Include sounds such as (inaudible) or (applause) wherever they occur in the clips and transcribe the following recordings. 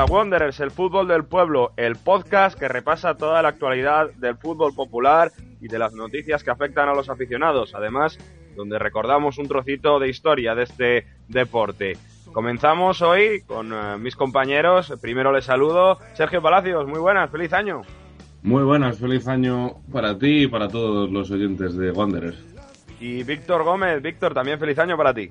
a Wanderers, el fútbol del pueblo, el podcast que repasa toda la actualidad del fútbol popular y de las noticias que afectan a los aficionados. Además, donde recordamos un trocito de historia de este deporte. Comenzamos hoy con eh, mis compañeros. Primero les saludo. Sergio Palacios, muy buenas, feliz año. Muy buenas, feliz año para ti y para todos los oyentes de Wanderers. Y Víctor Gómez, Víctor, también feliz año para ti.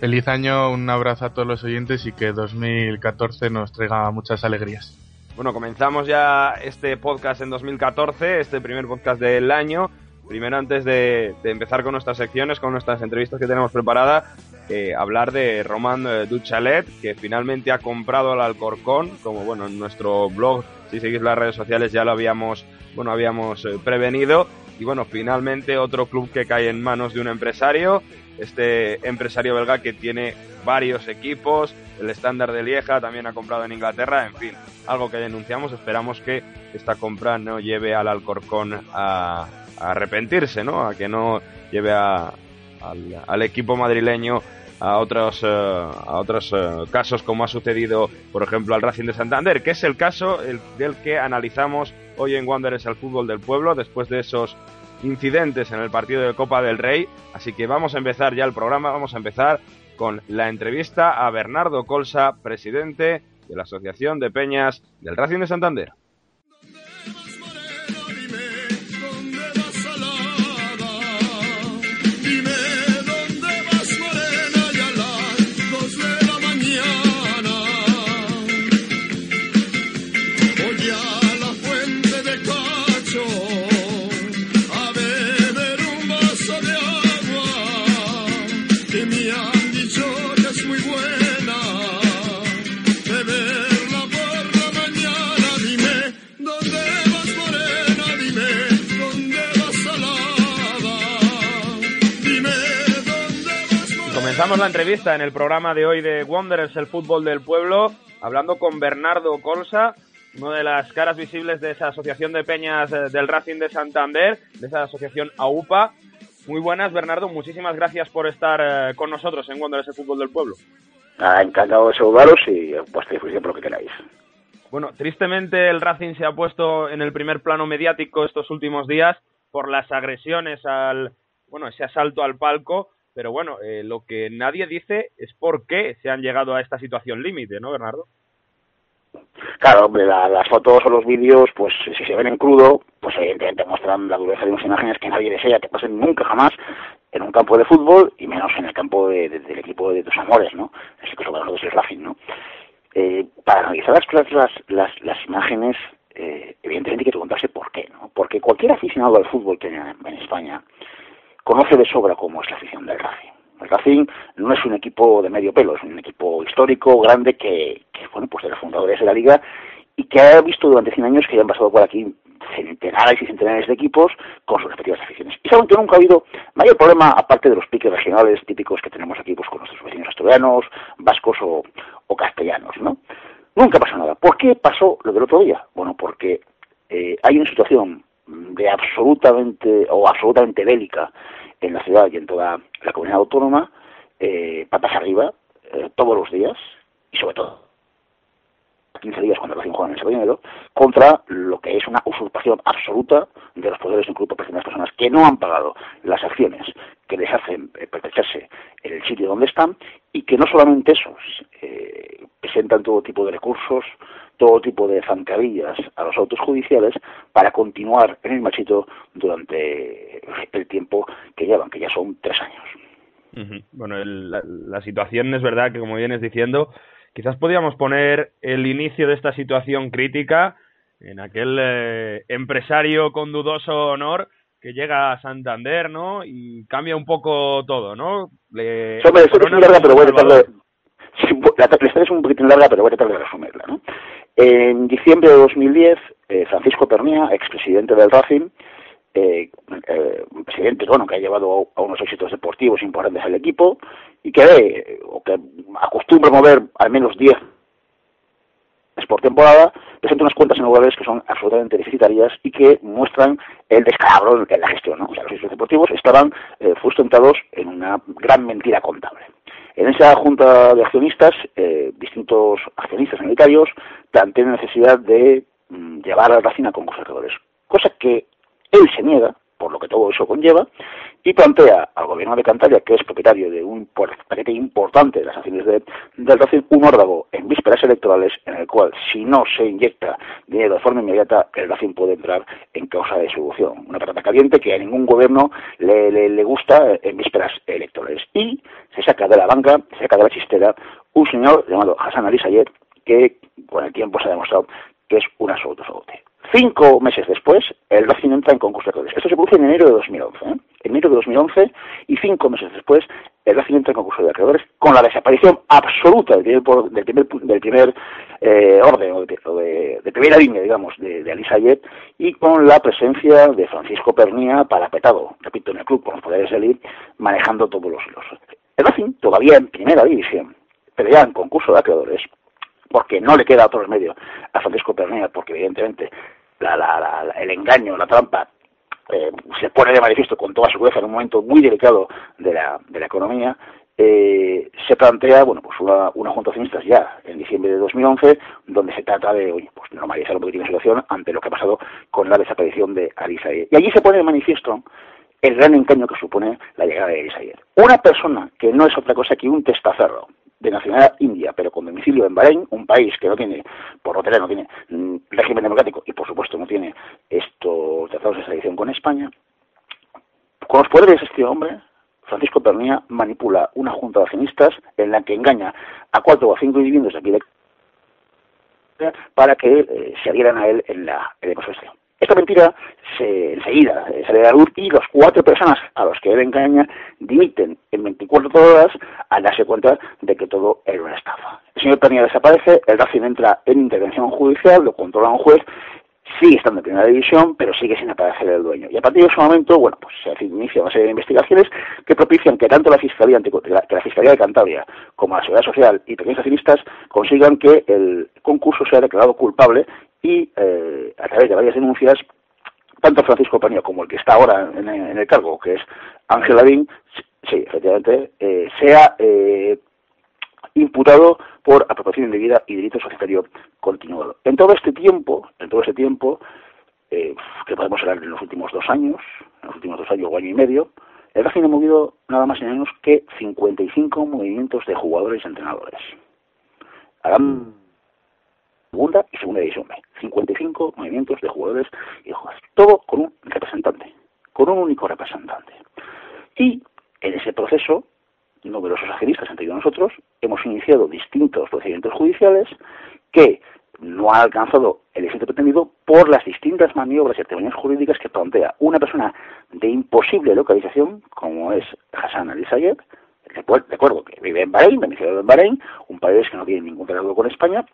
Feliz año, un abrazo a todos los oyentes y que 2014 nos traiga muchas alegrías. Bueno, comenzamos ya este podcast en 2014, este primer podcast del año. Primero, antes de, empezar con nuestras secciones, con nuestras entrevistas que tenemos preparadas, eh, hablar de Roman eh, Duchalet, que finalmente ha comprado el Alcorcón, como bueno, en nuestro blog, si seguís las redes sociales ya lo habíamos, bueno, habíamos eh, prevenido. Y bueno, finalmente otro club que cae en manos de un empresario este empresario belga que tiene varios equipos, el estándar de Lieja también ha comprado en Inglaterra, en fin, algo que denunciamos, esperamos que esta compra no lleve al Alcorcón a, arrepentirse, ¿no? A que no lleve al, equipo madrileño a otros, eh, a otros eh, casos como ha sucedido, por ejemplo, al Racing de Santander, que es el caso del que analizamos hoy en Wanderers al fútbol del pueblo, después de esos incidentes en el partido de Copa del Rey. Así que vamos a empezar ya el programa, vamos a empezar con la entrevista a Bernardo Colsa, presidente de la Asociación de Peñas del Racing de Santander. Comenzamos la entrevista en el programa de hoy de Wanderers, el fútbol del pueblo, hablando con Bernardo Colsa, una de las caras visibles de esa asociación de peñas eh, del Racing de Santander, de esa asociación AUPA. Muy buenas, Bernardo, muchísimas gracias por estar eh, con nosotros en Wanderers, el fútbol del pueblo. Ah, encantado de saludaros y pues disposición por lo que queráis. Bueno, tristemente el Racing se ha puesto en el primer plano mediático estos últimos días por las agresiones al, bueno, ese asalto al palco pero bueno, eh, lo que nadie dice es por qué se han llegado a esta situación límite, ¿no, Bernardo? Claro, hombre, las fotos o los vídeos, pues si se ven en crudo, pues evidentemente muestran la dureza de unas imágenes que nadie desea que pasen nunca jamás en un campo de fútbol y menos en el campo del equipo de tus amores, ¿no? En este caso para nosotros es Racing, ¿no? Eh, para analizar las, las, las, las imágenes, eh, evidentemente hay que preguntarse por qué, ¿no? Porque cualquier aficionado al fútbol que en, en España conoce de sobra cómo es la afición del Racing. El Racing no es un equipo de medio pelo, es un equipo histórico, grande, que, bueno, pues de los fundadores de la liga y que ha visto durante 100 años que ya han pasado por aquí centenares y centenares de equipos con sus respectivas aficiones. Y seguramente nunca ha habido mayor problema, aparte de los piques regionales típicos que tenemos aquí pues, con nuestros vecinos asturianos, vascos o, castellanos, ¿no? Nunca pasó nada. ¿Por qué pasó lo del otro día? Bueno, porque eh, hay una situación de absolutamente o absolutamente bélica en la ciudad y en toda la comunidad autónoma, eh, patas arriba, eh, todos los días, y sobre todo 15 días cuando recién juegan en el contra lo que es una usurpación absoluta de los poderes de un grupo de personas que no han pagado las acciones que les hacen eh, pertenecerse en el sitio donde están y que no solamente esos eh, presentan todo tipo de recursos, todo tipo de zancadillas a los autos judiciales para continuar en el machito durante el tiempo que llevan, que ya son tres años. Bueno, la, situación es verdad que, como vienes diciendo, quizás podríamos poner el inicio de esta situación crítica en aquel eh, empresario con dudoso honor que llega a Santander, ¿no? Y cambia un poco todo, ¿no? Le, es muy larga, pero voy a tratar de... La, historia es un poquito larga, pero voy a tratar de resumirla, ¿no? En diciembre de 2010, eh, Francisco Pernía, expresidente del Racing, eh, eh, presidente bueno, que ha llevado a unos éxitos deportivos importantes al equipo y que, o que acostumbra mover al menos 10 por temporada, presenta unas cuentas anuales que son absolutamente deficitarias y que muestran el descalabro en la gestión. O sea, los éxitos deportivos estaban eh, en una gran mentira contable. En esa junta de accionistas, eh, distintos accionistas sanitarios plantean la necesidad de mm, llevar a la a concursos acreedores, cosa que él se niega, por lo que todo eso conlleva, y plantea al gobierno de Cantabria, que es propietario de un paquete importante de las acciones de, del un órdago en vísperas electorales en el cual, si no se inyecta dinero de forma inmediata, el Racing puede entrar en causa de solución. Una patata caliente que a ningún gobierno le, le, gusta en vísperas electorales. Y se saca de la banca, se saca de la chistera, un señor llamado Hassan Ali Sayed, que con el tiempo se ha demostrado que es un absoluto sabote. Cinco meses después, el Racing entra en concurso de acreedores. Esto se produce en enero de 2011. ¿eh? En enero de 2011 y cinco meses después, el Racing entra en concurso de acreedores con la desaparición absoluta del primer, del primer, del primer eh, orden, o de, primera línea, digamos, de, de Alisa y con la presencia de Francisco Pernía parapetado, repito, en el club, con los poderes de manejando todos los hilos. El Racing, todavía en primera división, pero ya en concurso de acreedores, porque no le queda otro remedio a Francisco Pernía, porque evidentemente el engaño, la trampa, eh, se pone de manifiesto con toda su fuerza en un momento muy delicado de la, de la economía, eh, se plantea bueno pues una, junta de ya en diciembre de 2011 donde se trata de oye, pues normalizar un la situación ante lo que ha pasado con la desaparición de Alisair. Y allí se pone de manifiesto el gran engaño que supone la llegada de Alisair. Una persona que no es otra cosa que un testaferro, de nacionalidad india, pero con domicilio en Bahrein, un país que no tiene, por lo no tiene mm, régimen democrático y por supuesto no tiene estos tratados de extradición con España, con los poderes de este hombre, Francisco Pernía manipula una junta de accionistas en la que engaña a cuatro o cinco individuos de aquí de para que eh, se adhieran a él en la, en esta mentira se, enseguida eh, sale a la luz y las cuatro personas a los que él engaña dimiten en 24 horas al darse cuenta de que todo era una estafa. El señor Pernilla desaparece, el Racing entra en intervención judicial, lo controla un juez, sigue estando en primera división, pero sigue sin aparecer el dueño. Y a partir de ese momento, bueno, pues se inicia una serie de investigaciones que propician que tanto la Fiscalía, que la Fiscalía de Cantabria como la Seguridad Social y pequeños accionistas consigan que el concurso sea declarado culpable y eh, a través de varias denuncias, tanto Francisco Paño como el que está ahora en, el cargo, que es Ángel Lavín, sí, efectivamente, eh, sea eh, imputado por apropiación indebida y delito societario continuado. En todo este tiempo, en todo este tiempo, eh, que podemos hablar en los últimos dos años, en los últimos dos años o año y medio, el Racing ha movido nada más y nada menos que 55 movimientos de jugadores y entrenadores. Harán segunda y segunda división B. 55 movimientos de jugadores y jugadores. Todo con un representante, con un único representante. Y en ese proceso, numerosos accionistas, entre nosotros, hemos iniciado distintos procedimientos judiciales que no han alcanzado el éxito pretendido por las distintas maniobras y actividades jurídicas que plantea una persona de imposible localización, como es Hassan al-Sayed, de acuerdo que vive en Bahrein, domiciliado en Bahrein, un país que no tiene ningún tratado con España,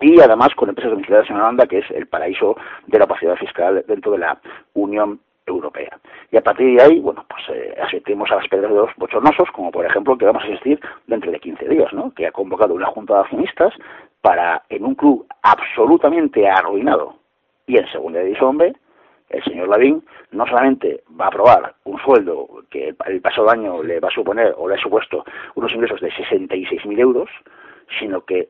y además con empresas domiciliadas en Holanda, que es el paraíso de la opacidad fiscal dentro de la Unión Europea. Y a partir de ahí, bueno, pues eh, asistimos a las pedras de los bochornosos, como por ejemplo que vamos a asistir dentro de 15 días, ¿no? Que ha convocado una junta de accionistas para, en un club absolutamente arruinado y en segunda división B, el señor Lavín no solamente va a aprobar un sueldo que el pasado año le va a suponer o le ha supuesto unos ingresos de 66.000 euros, sino que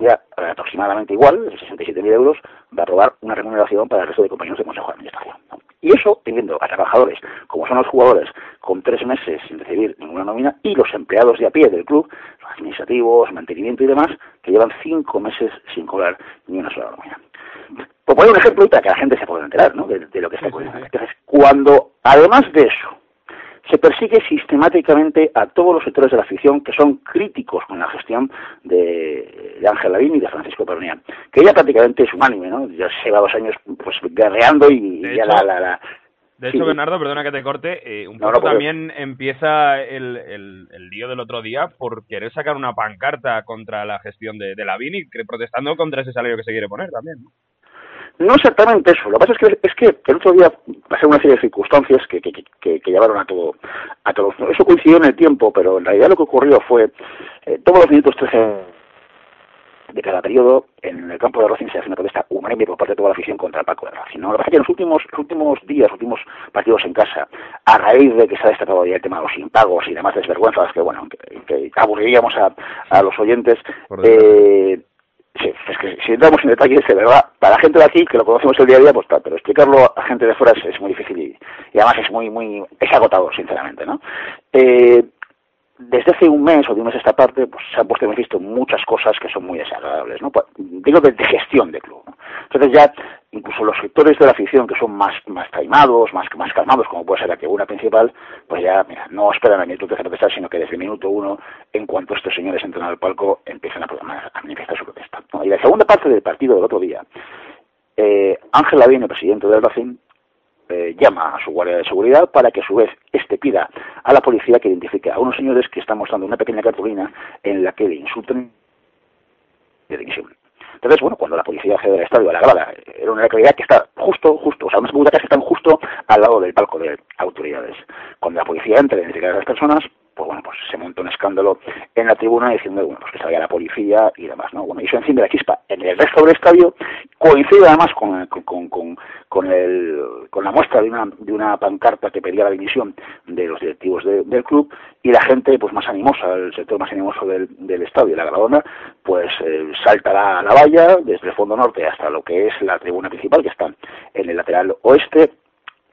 ya aproximadamente igual, de 67.000 euros, va a aprobar una remuneración para el resto de compañeros de consejo de administración. Y eso teniendo a trabajadores, como son los jugadores, con tres meses sin recibir ninguna nómina, y los empleados de a pie del club, los administrativos, mantenimiento y demás, que llevan cinco meses sin cobrar ni una sola nómina. Por poner un ejemplo para que la gente se pueda enterar ¿no? de, lo que está ocurriendo. Entonces, cuando, además de eso, se persigue sistemáticamente a todos los sectores de la afición que son críticos con la gestión de, Ángel Lavín y de Francisco Pernián, que ya prácticamente es unánime, ¿no? Ya se lleva dos años pues guerreando y ya la, la, De hecho, Bernardo, perdona que te corte, eh, un poco también empieza el, el, lío del otro día por querer sacar una pancarta contra la gestión de, de Lavín y protestando contra ese salario que se quiere poner también, ¿no? No exactamente eso. Lo que pasa es que, es que el otro día pasé una serie de circunstancias que, que, que, que llevaron a todo, a todo. Eso coincidió en el tiempo, pero en realidad lo que ocurrió fue eh, todos los minutos 13 de cada periodo en el campo de Racing se hace una protesta unánime por parte de toda la afición contra el Paco de Racing. ¿no? Lo que pasa es que en los últimos, los últimos días, los últimos partidos en casa, a raíz de que se ha destacado ya el tema de los impagos y demás desvergüenzas que, bueno, que, que aburriríamos a, a los oyentes, eh, Sí, es que si entramos en detalles, de verdad, para la gente de aquí, que lo conocemos el día a día, pues tal, pero explicarlo a gente de fuera es, muy difícil y, y, además es muy, muy, es agotador, sinceramente, ¿no? Eh, desde hace un mes o de un mes a esta parte, pues se han puesto hemos visto muchas cosas que son muy desagradables, ¿no? Pues, digo de, gestión de club. Entonces ya, incluso los sectores de la afición que son más, más taimados, más, más calmados, como puede ser la tribuna principal, pues ya, mira, no esperan a minuto de protestar, sino que desde el minuto uno, en cuanto estos señores entran al palco, empiezan a, manifestar su protesta. Y la segunda parte del partido del otro día, eh, Ángel Lavín, el presidente del Racing, eh, llama a su guardia de seguridad para que a su vez este pida a la policía que identifique a unos señores que están mostrando una pequeña cartulina en la que le insultan de dimisión. Entonces, bueno, cuando la policía accede al estadio a la grada, era una localidad que está justo, justo, o sea, unas butacas que están justo al lado del palco de autoridades. Cuando la policía entra a identificar a las personas, pues bueno, pues se monta un escándalo en la tribuna diciendo, bueno, pues que salga la policía y demás, ¿no? Bueno, y eso enciende la chispa en el resto del estadio, coincide además con, con, con, con, el, con la muestra de una, de una pancarta que pedía la dimisión de los directivos de, del club y la gente, pues más animosa, el sector más animoso del, del estadio, la Gradona, pues eh, salta la, la valla desde el fondo norte hasta lo que es la tribuna principal, que está en el lateral oeste,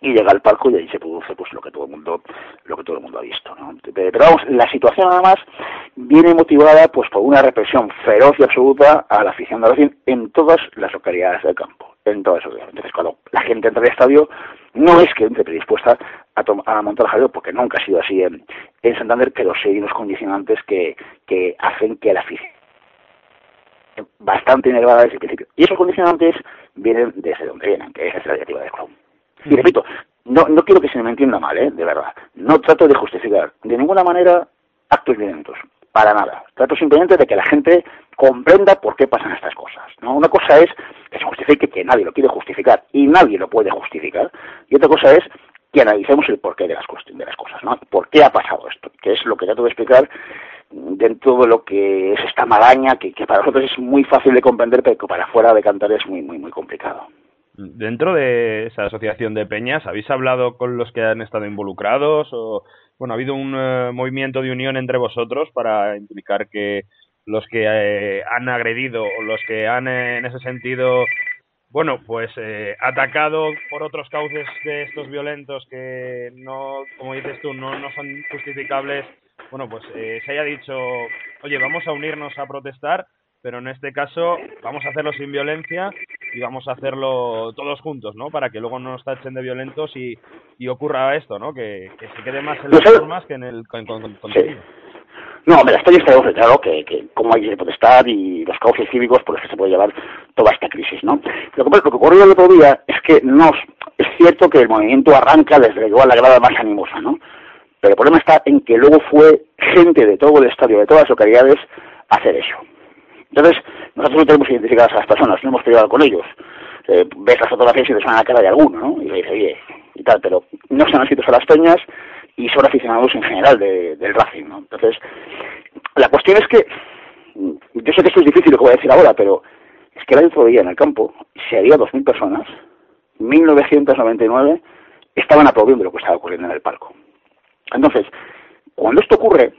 y llega al palco y ahí se produce pues lo que todo el mundo lo que todo el mundo ha visto ¿no? pero vamos la situación además viene motivada pues por una represión feroz y absoluta a la afición de Racing en todas las localidades del campo en todas las entonces cuando la gente entra al estadio no es que entre predispuesta a, a montar jaleo porque nunca ha sido así en, en Santander pero sí hay unos condicionantes que, que hacen que la afición bastante enervada desde el principio. Y esos condicionantes vienen desde donde vienen que es la directiva del club y repito, no, no quiero que se me entienda mal, ¿eh? de verdad. No trato de justificar de ninguna manera actos violentos, para nada. Trato simplemente de que la gente comprenda por qué pasan estas cosas. ¿no? Una cosa es que se justifique que nadie lo quiere justificar y nadie lo puede justificar, y otra cosa es que analicemos el porqué de las, de las cosas, ¿no? ¿Por qué ha pasado esto? Que es lo que trato de explicar dentro de lo que es esta maraña que, que para nosotros es muy fácil de comprender, pero que para fuera de cantar es muy, muy, muy complicado. Dentro de esa asociación de peñas, ¿habéis hablado con los que han estado involucrados? O, bueno, ¿ha habido un uh, movimiento de unión entre vosotros para implicar que los que eh, han agredido o los que han, eh, en ese sentido, bueno, pues eh, atacado por otros cauces de estos violentos que no, como dices tú, no, no son justificables, bueno, pues se haya dicho, oye, vamos a unirnos a protestar pero en este caso vamos a hacerlo sin violencia y vamos a hacerlo todos juntos, ¿no? Para que luego no nos tachen de violentos y, y ocurra esto, ¿no? Que, que se quede más en las formas que en el con, con, contenido. Sí. No, hombre, estoy está claro que, que cómo hay que protestar y los cauces cívicos por los que se puede llevar toda esta crisis, ¿no? Lo que, lo que ocurrió el otro día es que no, es cierto que el movimiento arranca desde igual la grada más animosa, ¿no? Pero el problema está en que luego fue gente de todo el estadio, de todas las localidades, a hacer eso. Entonces, nosotros no tenemos identificadas a las personas, no hemos peleado con ellos. Eh, ves las fotografías y te suena la cara de alguno, ¿no? Y le dices, oye, y tal, pero no han inscritos a las peñas y son aficionados en general de, del Racing, ¿no? Entonces, la cuestión es que, yo sé que esto es difícil lo que voy a decir ahora, pero es que el otro día en el campo, si había 2.000 personas, 1.999 estaban aplaudiendo lo que estaba ocurriendo en el palco. Entonces, cuando esto ocurre,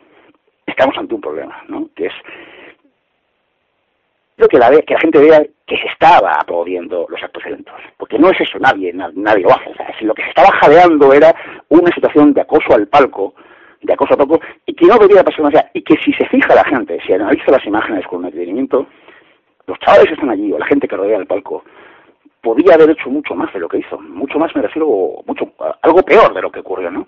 estamos ante un problema, ¿no? Que es que la, que la gente vea que se estaba aplaudiendo los actos violentos. Porque no es eso, nadie, nadie lo hace. O sea, lo que se estaba jadeando era una situación de acoso al palco, de acoso al palco, y que no debería pasar más allá. Y que si se fija la gente, si analiza las imágenes con detenimiento, los chavales están allí, o la gente que rodea el palco, podía haber hecho mucho más de lo que hizo. Mucho más, me refiero, mucho, algo peor de lo que ocurrió, ¿no?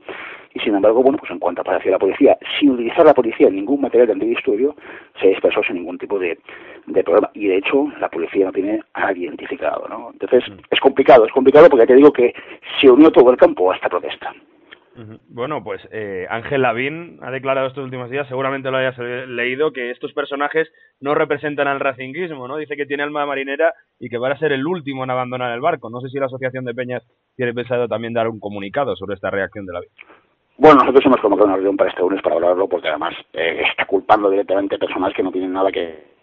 Y sin embargo, bueno, pues en cuanto apareció la policía, sin utilizar la policía ningún material de antidisturbio, se expresó sin ningún tipo de, de problema. Y de hecho, la policía no tiene a nadie identificado, ¿no? Entonces, es complicado, es complicado porque te digo que se unió todo el campo a esta protesta. Bueno, pues eh, Ángel Lavín ha declarado estos últimos días, seguramente lo hayas leído, que estos personajes no representan al racinguismo, ¿no? Dice que tiene alma marinera y que va a ser el último en abandonar el barco. No sé si la Asociación de Peñas tiene pensado también dar un comunicado sobre esta reacción de Lavín. Bueno, nosotros hemos convocado una reunión para este lunes para hablarlo porque además eh, está culpando directamente personas que no tienen nada que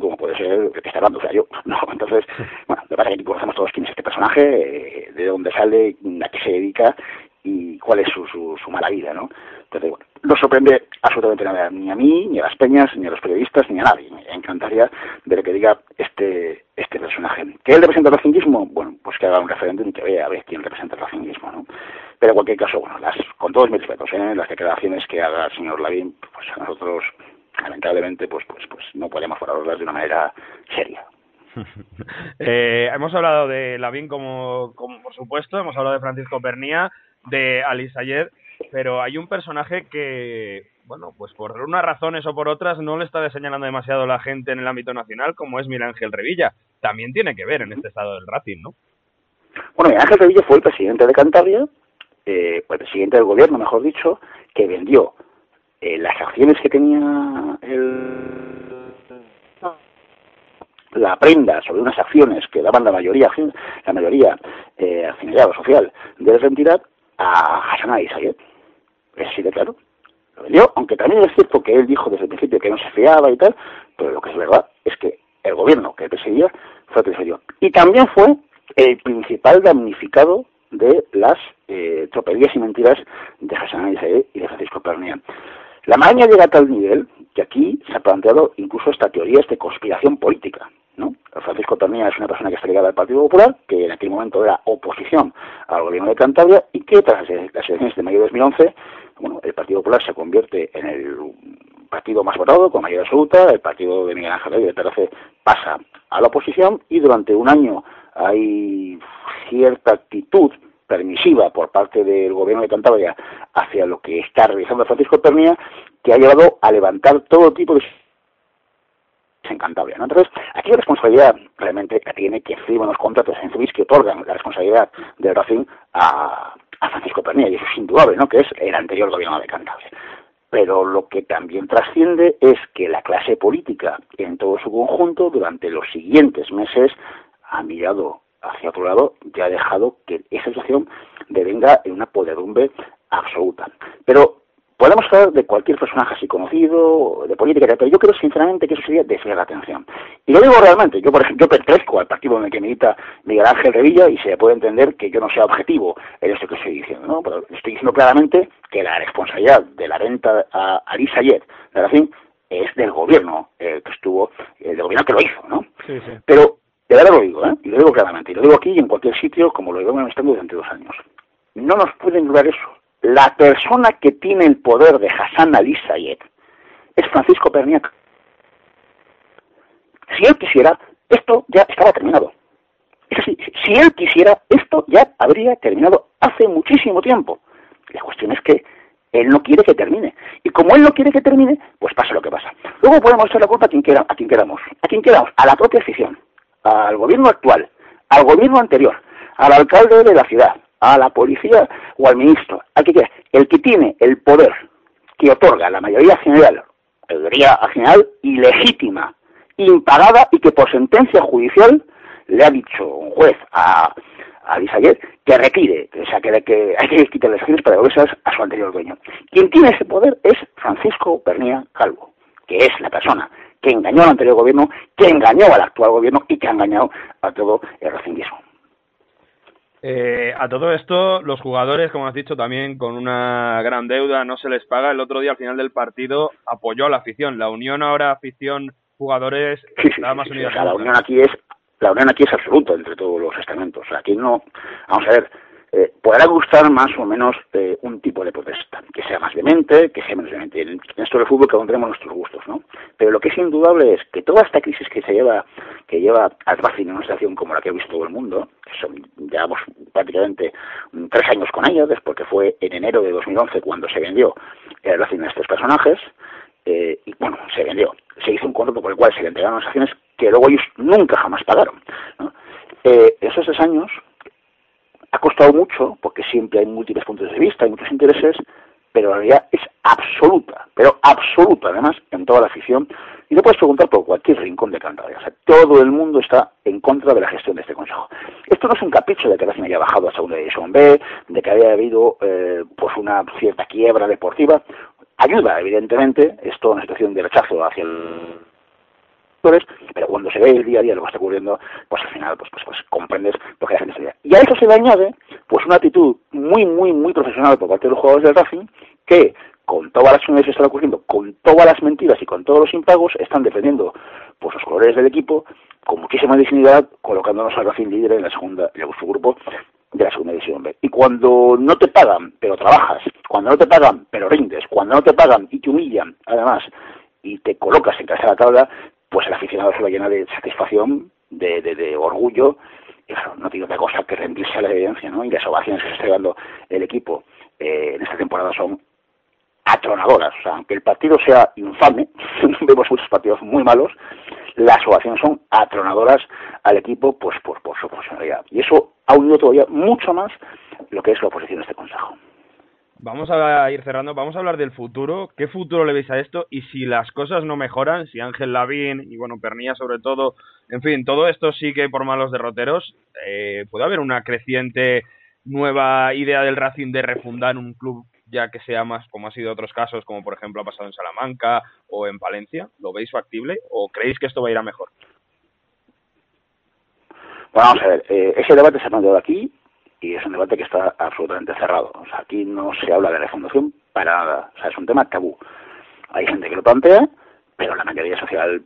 como puede ser el que está hablando, o sea, yo. (laughs) No, entonces, bueno, me parece que conocemos todos quién es este personaje, eh, de dónde sale, a qué se dedica y cuál es su, su, su mala vida, ¿no? Entonces, bueno, no sorprende absolutamente nada, ni a mí, ni a las peñas, ni a los periodistas, ni a nadie. Me encantaría ver que diga este este personaje. ¿Que él representa el racinguismo? Bueno, pues que haga un referéndum y que vea a ver quién representa el racinguismo, ¿no? Pero en cualquier caso, bueno, las, con todos mis respetos, ¿eh? las declaraciones que haga el señor Lavín, pues a nosotros, lamentablemente, pues pues pues no podemos valorarlas de una manera seria. (laughs) eh, hemos hablado de Lavín como, como, por supuesto, hemos hablado de Francisco Pernía, de Alice Ayer, pero hay un personaje que, bueno, pues por unas razones o por otras no le está señalando demasiado la gente en el ámbito nacional, como es Miguel Ángel Revilla. También tiene que ver en este estado del Racing, ¿no? Bueno, Miguel Ángel Revilla fue el presidente de Cantabria, eh, el presidente del gobierno, mejor dicho, que vendió eh, las acciones que tenía el la prenda sobre unas acciones que daban la mayoría la mayoría eh, accionariado social de esa entidad a Hassan Isayet. Es así de claro. Lo vendió, aunque también es cierto que él dijo desde el principio que no se fiaba y tal, pero lo que es verdad es que el gobierno que presidía fue el que presidía. Y también fue el principal damnificado de las eh, tropelías y mentiras de Hassan Isayet y de Francisco Pernia. La maña llega a tal nivel que aquí se ha planteado incluso esta teorías de conspiración política. ¿no? Francisco Pernía es una persona que está ligada al Partido Popular, que en aquel momento era oposición al gobierno de Cantabria y que tras las elecciones de mayo de 2011, bueno, el Partido Popular se convierte en el partido más votado, con mayoría absoluta, el partido de Miguel Ángel de pasa a la oposición y durante un año hay cierta actitud permisiva por parte del gobierno de Cantabria hacia lo que está realizando Francisco Pernía, que ha llevado a levantar todo tipo de en Cantabria. ¿no? Entonces, aquí la responsabilidad realmente la tiene que firman los contratos en Zubis que otorgan la responsabilidad del Racing a, a Francisco Pernilla, y eso es indudable, ¿no? que es el anterior gobierno de Cantabria. Pero lo que también trasciende es que la clase política en todo su conjunto durante los siguientes meses ha mirado hacia otro lado y ha dejado que esa situación devenga en una poderdumbre absoluta. Pero Podemos hablar de cualquier personaje así conocido, de política, pero yo creo sinceramente que eso sería desviar la atención. Y lo digo realmente, yo por ejemplo, yo pertenezco al partido en el que milita Miguel Ángel Revilla y se puede entender que yo no sea objetivo en eso que estoy diciendo, ¿no? Pero estoy diciendo claramente que la responsabilidad de la venta a Alisa Ayer de la fin es del gobierno eh, que estuvo, eh, del gobierno que lo hizo, ¿no? Sí, sí. Pero de verdad lo digo, ¿eh? Y lo digo claramente, y lo digo aquí y en cualquier sitio, como lo digo manifestando durante dos años. No nos pueden durar eso la persona que tiene el poder de Hassan Ali Sayed es Francisco Perniac. Si él quisiera, esto ya estaba terminado. Es así, si él quisiera, esto ya habría terminado hace muchísimo tiempo. La cuestión es que él no quiere que termine. Y como él no quiere que termine, pues pasa lo que pasa. Luego podemos echar la culpa a quien, quiera, a quien queramos. ¿A quien queramos? A la propia afición, al gobierno actual, al gobierno anterior, al alcalde de la ciudad, a la policía o al ministro, al que quiera, el que tiene el poder que otorga la mayoría general, mayoría general ilegítima, impagada y que por sentencia judicial le ha dicho un juez a, a que retire, o sea, que, hay que quitar las acciones para devolverse a su anterior dueño. Quien tiene ese poder es Francisco Bernía Calvo, que es la persona que engañó al anterior gobierno, que engañó al actual gobierno y que ha engañado a todo el racinguismo. Eh, a todo esto, los jugadores, como has dicho, también con una gran deuda, no se les paga. El otro día, al final del partido, apoyó a la afición. La unión ahora, afición, jugadores, sí, sí, más sí, o sea, la unión aquí es la unión aquí es absoluta entre todos los estamentos. Aquí no, vamos a ver, eh, podrá gustar más o menos eh, un tipo de protesta, que sea más vehemente, que sea menos vehemente. En, esto del fútbol uno tenemos nuestros gustos, ¿no? Pero lo que es indudable es que toda esta crisis que se lleva, que lleva al en una situación como la que ha visto todo el mundo, que son, llevamos prácticamente tres años con ellos, después que fue en enero de 2011 cuando se vendió el Racing a estos personajes, eh, y bueno, se vendió. Se hizo un contrato por el cual se le entregaron las acciones que luego ellos nunca jamás pagaron. ¿no? Eh, esos tres años ha costado mucho, porque siempre hay múltiples puntos de vista, hay muchos intereses, pero la realidad es absoluta, pero absoluta además en toda la afición. Y lo puedes preguntar por cualquier rincón de Cantabria. O sea, todo el mundo está en contra de la gestión de este consejo. Esto no es un capricho de que Racing haya bajado a segunda división B, de que haya habido eh, pues una cierta quiebra deportiva. Ayuda, evidentemente, esto es una situación de rechazo hacia el pero se ve el día a día lo que está ocurriendo, pues al final pues, pues, pues comprendes lo que la gente se Y a eso se le añade pues una actitud muy, muy, muy profesional por parte de los jugadores del Racing que con todas las acciones que están ocurriendo, con todas las mentiras y con todos los impagos, están defendiendo pues, los colores del equipo con muchísima dignidad, colocándonos al Racing líder en la segunda, en su grupo de la segunda división B. Y cuando no te pagan, pero trabajas, cuando no te pagan, pero rindes, cuando no te pagan y te humillan, además, y te colocas en casa de la tabla, pues el aficionado se va llena de satisfacción, de, de, orgullo, y no tiene otra cosa que rendirse a la evidencia, ¿no? Y las ovaciones que se está llevando el equipo eh, en esta temporada son atronadoras. O sea, aunque el partido sea infame, (laughs) vemos muchos partidos muy malos, las ovaciones son atronadoras al equipo pues por, por su profesionalidad. Y eso ha unido todavía mucho más lo que es la oposición de este Consejo. Vamos a ir cerrando, vamos a hablar del futuro. ¿Qué futuro le veis a esto? Y si las cosas no mejoran, si Ángel Lavín y bueno, Pernilla sobre todo, en fin, todo esto sigue por malos derroteros, eh, ¿puede haber una creciente nueva idea del Racing de refundar un club ya que sea más como ha sido otros casos, como por ejemplo ha pasado en Salamanca o en Palencia? ¿Lo veis factible o creéis que esto va a ir a mejor? Bueno, vamos a ver, eh, ese debate se ha planteado aquí y es un debate que está absolutamente cerrado. O sea, aquí no se habla de la fundación para nada. O sea, es un tema tabú. Hay gente que lo plantea, pero la mayoría social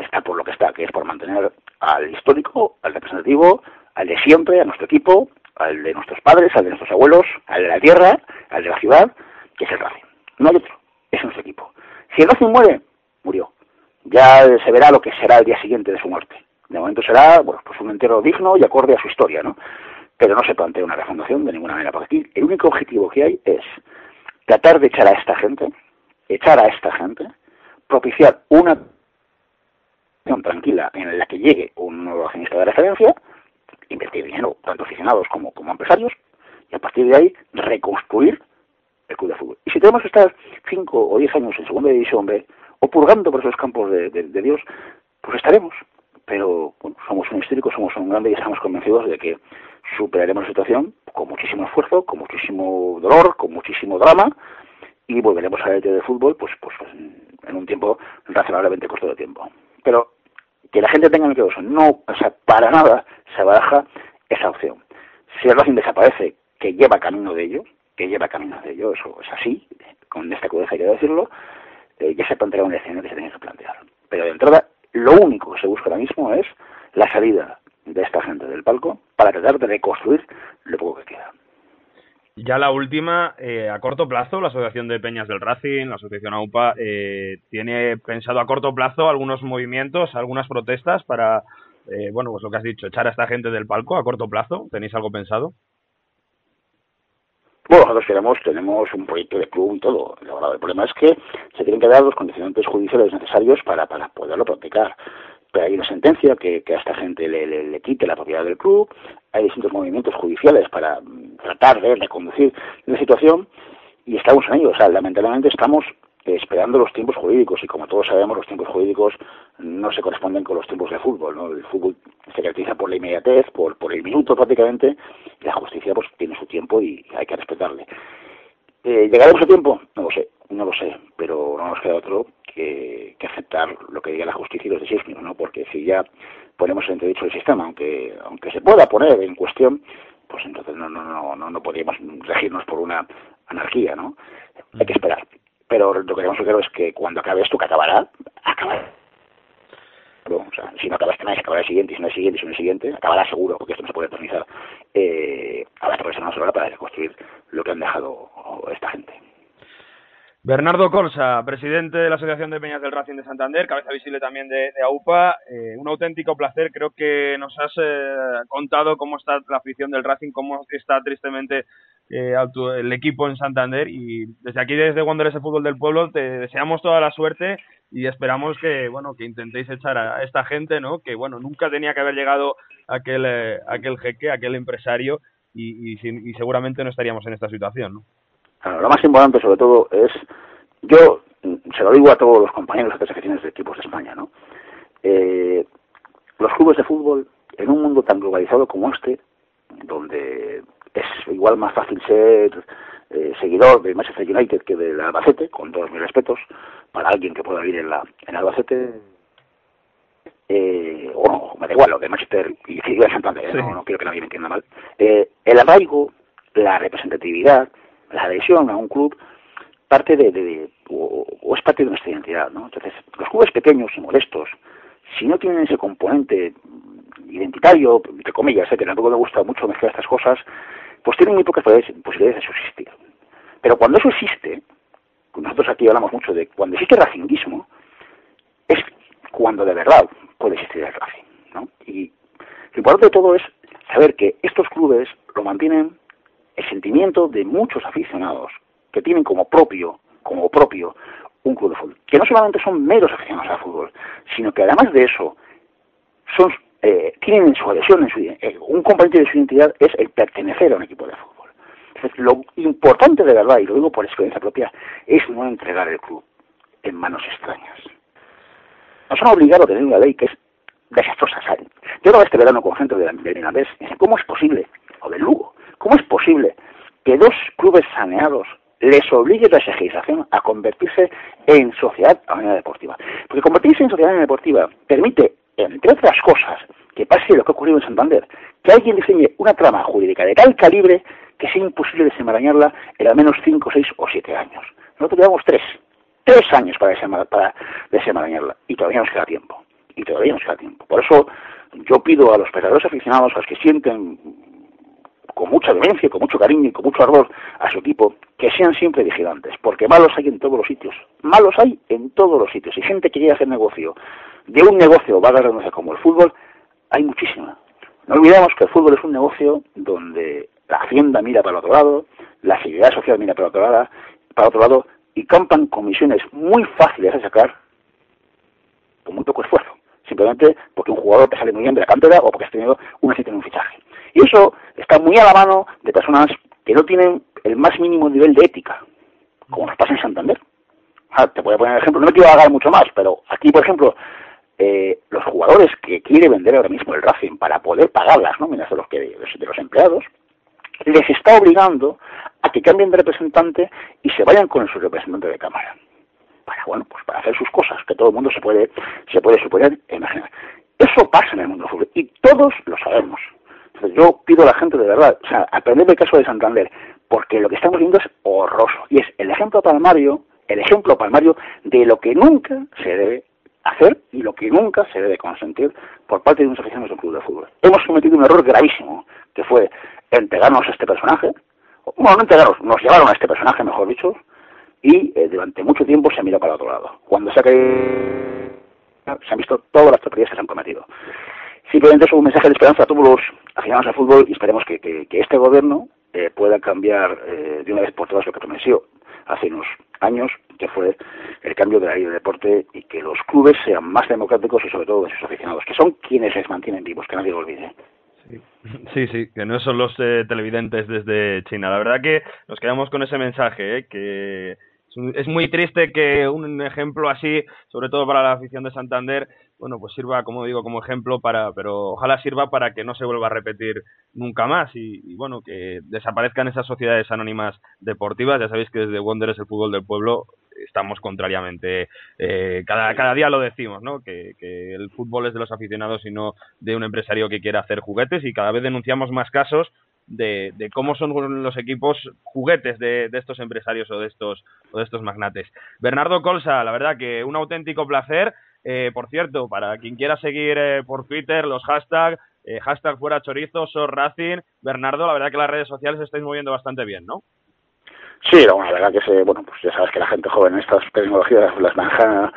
está por lo que está, que es por mantener al histórico, al representativo, al de siempre, a nuestro equipo, al de nuestros padres, al de nuestros abuelos, al de la tierra, al de la ciudad, que es el Racing. No hay otro, es nuestro equipo. Si el Racing muere, murió. Ya se verá lo que será el día siguiente de su muerte. De momento será, bueno, pues un entero digno y acorde a su historia, ¿no? Pero no se plantea una refundación de ninguna manera, porque aquí el único objetivo que hay es tratar de echar a esta gente, echar a esta gente, propiciar una tranquila en la que llegue un nuevo accionista de referencia, invertir dinero, tanto aficionados como, como empresarios, y a partir de ahí reconstruir el club de fútbol. Y si tenemos que estar 5 o 10 años en segunda división B, o purgando por esos campos de, Dios, pues estaremos. Pero somos un histórico, somos un grande y estamos convencidos de que superaremos la situación con muchísimo esfuerzo, con muchísimo dolor, con muchísimo drama y volveremos a la de fútbol pues, pues en un tiempo razonablemente corto de tiempo. Pero que la gente tenga que eso, no, o sea, para nada se baraja esa opción. Si el Racing desaparece, que lleva camino de ello, que lleva camino de ello, eso es así, con esta crudeza hay que decirlo, eh, ya se plantea una escena que se tiene que plantear. Pero de entrada, lo único que se busca ahora mismo es la salida de esta gente del palco para tratar de reconstruir lo poco que queda. Ya la última, eh, a corto plazo, la Asociación de Peñas del Racing, la Asociación AUPA, eh, tiene pensado a corto plazo algunos movimientos, algunas protestas para, eh, bueno, pues lo que has dicho, echar a esta gente del palco a corto plazo. ¿Tenéis algo pensado? Bueno, nosotros queremos, tenemos un proyecto de club y todo. El problema es que se tienen que dar los condicionantes judiciales necesarios para, para poderlo practicar pero hay una sentencia que, a esta gente le, le, quite la propiedad del club, hay distintos movimientos judiciales para mm, tratar de reconducir la situación y estamos en ello. O sea, lamentablemente estamos esperando los tiempos jurídicos y como todos sabemos los tiempos jurídicos no se corresponden con los tiempos de fútbol. ¿no? El fútbol se caracteriza por la inmediatez, por, por el minuto prácticamente y la justicia pues tiene su tiempo y hay que respetarle. Eh, ¿Llegaremos a tiempo? No lo sé, no lo sé, pero no nos queda otro que, aceptar lo que diga la justicia y los designios, ¿no? Porque si ya ponemos en entredicho el sistema, aunque aunque se pueda poner en cuestión, pues entonces no no no no, no podríamos regirnos por una anarquía, ¿no? Hay que esperar. Pero lo que tenemos claro es que cuando acabe esto, que acabará, acabará. O sea, si no acaba este mes, acabará el siguiente, y si no el siguiente, si no el siguiente, acabará seguro, porque esto no se puede eternizar. Eh, habrá que presionarnos ahora para reconstruir lo que han dejado esta gente. Bernardo Corsa, presidente de la Asociación de Peñas del Racing de Santander, cabeza visible también de, AUPA. Eh, un auténtico placer. Creo que nos has eh, contado cómo está la afición del Racing, cómo está tristemente eh, el equipo en Santander. Y desde aquí, desde Wanderers de Fútbol del Pueblo, te deseamos toda la suerte y esperamos que bueno que intentéis echar a esta gente, ¿no? Que bueno nunca tenía que haber llegado aquel aquel jeque, aquel empresario y, y seguramente no estaríamos en esta situación, ¿no? Lo más importante sobre todo es, yo se lo digo a todos los compañeros de las asociaciones de equipos de España, ¿no? Eh, los clubes de fútbol, en un mundo tan globalizado como este, donde es igual más fácil ser eh, seguidor de Manchester United que del Albacete, con todos mis respetos, para alguien que pueda vivir en, la, en Albacete, eh, o no, me da igual, lo de Manchester y de Santander, no, no, quiero que nadie me entienda mal, eh, el arraigo, la representatividad, la adhesión a un club, parte de, o, es parte de nuestra identidad, ¿no? Entonces, los clubes pequeños y modestos, si no tienen ese componente identitario, entre comillas, ¿eh? que tampoco me gusta mucho mezclar estas cosas, pues tienen muy pocas posibilidades de subsistir. Pero cuando eso existe, nosotros aquí hablamos mucho de cuando existe racinguismo, es cuando de verdad puede existir el Racing. ¿no? Y lo importante de todo es saber que estos clubes lo mantienen el sentimiento de muchos aficionados que tienen como propio, como propio, un club de fútbol. Que no solamente son meros aficionados al fútbol, sino que además de eso, son, eh, tienen en su adhesión, en su, eh, un componente de su identidad es el pertenecer a un equipo de fútbol. Entonces, lo importante de verdad, y lo digo por experiencia propia, es no entregar el club en manos extrañas. Nos han obligado a tener una ley que es desastrosa. Yo lo este verano con gente de Mirandés, ¿cómo es posible? O del Lugo, ¿cómo es posible que dos clubes saneados les obligue la legislación a convertirse en sociedad anónima deportiva? Porque convertirse en sociedad deportiva permite, entre otras cosas, que pase lo que ha ocurrido en Santander, que alguien diseñe una trama jurídica de tal calibre que sea imposible desenmarañarla en al menos 5, 6 o 7 años. Nosotros llevamos 3, 3 años para, para desenmarañarla y todavía nos queda tiempo. Y todavía nos queda tiempo. Por eso yo pido a los pecadores aficionados, a los que sienten con mucha demencia, con mucho cariño y con mucho ardor a su equipo, que sean siempre vigilantes, porque malos hay en todos los sitios. Malos hay en todos los sitios. Y gente que quiere hacer negocio de un negocio, va a como el fútbol, hay muchísima. No olvidemos que el fútbol es un negocio donde la hacienda mira para el otro lado, la seguridad social mira para otro lado, para otro lado y campan comisiones muy fáciles de sacar con muy poco esfuerzo. Simplemente porque un jugador te sale muy bien de la cantera o porque has tenido un éxito en un fichaje. Y eso está muy a la mano de personas que no tienen el más mínimo nivel de ética, como nos pasa en Santander. Ah, te voy a poner un ejemplo, no me quiero agarrar mucho más, pero aquí, por ejemplo, eh, los jugadores que quiere vender ahora mismo el Racing para poder pagar las nóminas de los, que, de los empleados, les está obligando a que cambien de representante y se vayan con su representante de cámara. Para, bueno, pues para hacer sus cosas, que todo el mundo se puede, se puede suponer imaginar. Eso pasa en el mundo del fútbol y todos lo sabemos. Yo pido a la gente de verdad, o sea, aprender el caso de Santander, porque lo que estamos viendo es horroroso. Y es el ejemplo palmario, el ejemplo palmario de lo que nunca se debe hacer y lo que nunca se debe consentir por parte de unos aficionados del club de fútbol. Hemos cometido un error gravísimo, que fue entregarnos a este personaje, bueno, no entregarnos, nos llevaron a este personaje, mejor dicho, y eh, durante mucho tiempo se mirado para otro lado. Cuando se ha caído, se han visto todas las tonterías que se han cometido. Simplemente es un mensaje de esperanza a todos los aficionados al fútbol y esperemos que, este gobierno eh, pueda cambiar eh, de una vez por todas lo que prometió hace unos años, que fue el cambio de la ley de deporte y que los clubes sean más democráticos y sobre todo de sus aficionados, que son quienes les mantienen vivos, que nadie lo olvide. Sí, sí, que no son los eh, televidentes desde China. La verdad que nos quedamos con ese mensaje, eh, que es muy triste que un ejemplo así, sobre todo para la afición de Santander, bueno, pues sirva, como digo, como ejemplo para, pero ojalá sirva para que no se vuelva a repetir nunca más y, bueno, que desaparezcan esas sociedades anónimas deportivas. Ya sabéis que desde Wonder es el fútbol del pueblo estamos contrariamente, eh, cada, cada día lo decimos, ¿no? Que, que, el fútbol es de los aficionados y no de un empresario que quiera hacer juguetes y cada vez denunciamos más casos de, de cómo son los equipos juguetes de, de, estos empresarios o de estos, o de estos magnates. Bernardo Colsa, la verdad que un auténtico placer. Eh, por cierto, para quien quiera seguir eh, por Twitter los hashtags, eh, hashtag fuera chorizo, Racing, Bernardo, la verdad que las redes sociales estáis moviendo bastante bien, ¿no? Sí, la verdad que se, bueno, pues ya sabes que la gente joven estas tecnologías las maneja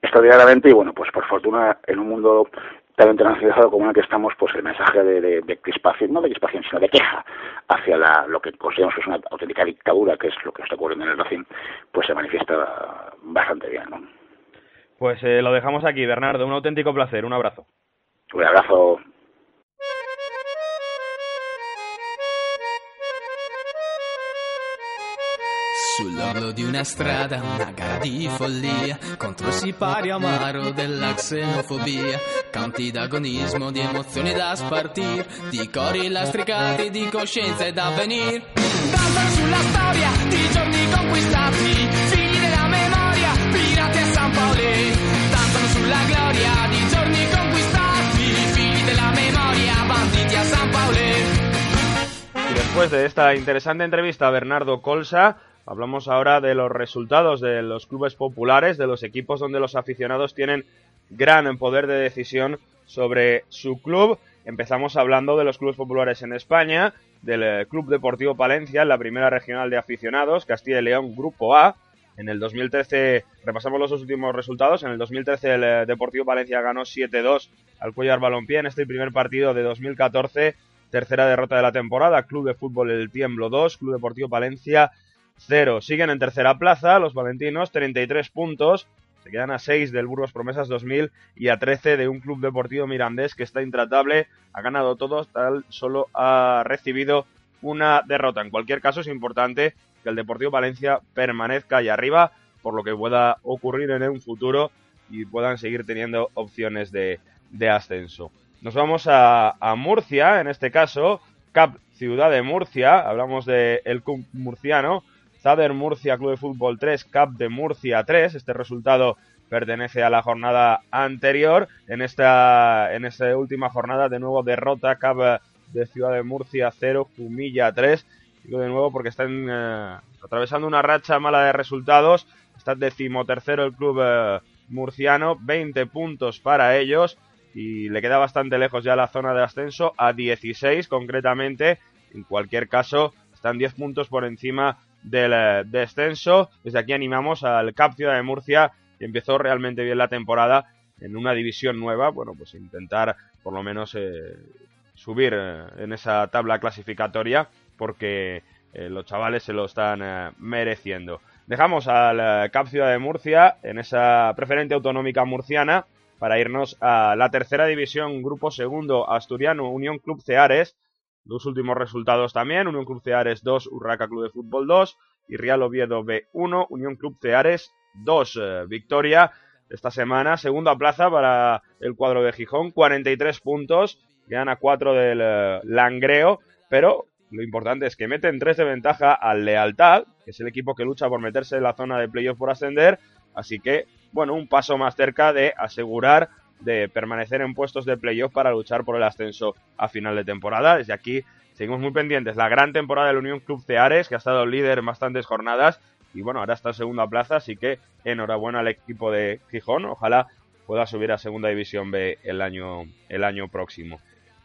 extraordinariamente y bueno, pues por fortuna en un mundo tan internacionalizado como en el que estamos, pues el mensaje de, de, de crispación, no de crispación, sino de queja hacia la, lo que consideramos que es una auténtica dictadura, que es lo que está ocurriendo en el Racing, pues se manifiesta bastante bien, ¿no? Pues eh, lo dejamos aquí, Bernardo, un auténtico placer, un abrazo. Un abrazo. Sull'orlo di una strada, una gara di follia contro il sipario amaro della xenofobia. Canti d'agonismo, di emozioni da spartir, di cori lastricati, di coscienza e d'avvenir. Danzano sulla storia después de esta interesante entrevista a Bernardo Colsa, hablamos ahora de los resultados de los clubes populares, de los equipos donde los aficionados tienen gran poder de decisión sobre su club. Empezamos hablando de los clubes populares en España, del eh, Club Deportivo Palencia, la primera regional de aficionados, Castilla y León, Grupo A. En el 2013, repasamos los últimos resultados, en el 2013 el eh, Deportivo Palencia ganó 7-2 al Cuellar Balompié en este primer partido de 2014, tercera derrota de la temporada, Club de Fútbol El Tiemblo 2, Club Deportivo Palencia 0. Siguen en tercera plaza los valentinos, 33 puntos, se quedan a 6 del Burgos Promesas 2000 y a 13 de un club deportivo mirandés que está intratable, ha ganado todos, tal solo ha recibido una derrota. En cualquier caso es importante que el Deportivo Valencia permanezca ahí arriba por lo que pueda ocurrir en un futuro y puedan seguir teniendo opciones de, ascenso. Nos vamos a, Murcia, en este caso, Cap Ciudad de Murcia, hablamos del el club murciano, Zader Murcia Club de Fútbol 3, Cap de Murcia 3. Este resultado pertenece a la jornada anterior. En esta, en esta última jornada, de nuevo derrota Cap de Ciudad de Murcia 0, Jumilla 3. Digo de nuevo porque están eh, atravesando una racha mala de resultados. Está decimotercero el club eh, murciano, 20 puntos para ellos y le queda bastante lejos ya la zona de ascenso, a 16 concretamente. En cualquier caso, están 10 puntos por encima del eh, descenso. Desde aquí animamos al Cap Ciudad de Murcia, que empezó realmente bien la temporada en una división nueva, bueno, pues intentar por lo menos eh, subir eh, en esa tabla clasificatoria, porque los chavales se lo están mereciendo. Dejamos al Cap Ciudad de Murcia en esa preferente autonómica murciana para irnos a la tercera división, grupo segundo asturiano, Unión Club Ceares, Dos últimos resultados también, Unión Club Ceares 2, Urraca Club de Fútbol 2 y Real Oviedo B1, Unión Club Ceares 2. Eh, victoria esta semana, segunda plaza para el cuadro de Gijón, 43 puntos, gana 4 del eh, Langreo, pero lo importante es que meten 3 de ventaja al Lealtad, que es el equipo que lucha por meterse en la zona de playoff por ascender, así que, bueno, un paso más cerca de asegurar de permanecer en puestos de playoff para luchar por el ascenso a final de temporada. Desde aquí seguimos muy pendientes. La gran temporada del Unión Club Ceares, que ha estado líder en bastantes jornadas. Y bueno, ahora está en segunda plaza, así que enhorabuena al equipo de Gijón. Ojalá pueda subir a segunda división B el año, el año próximo.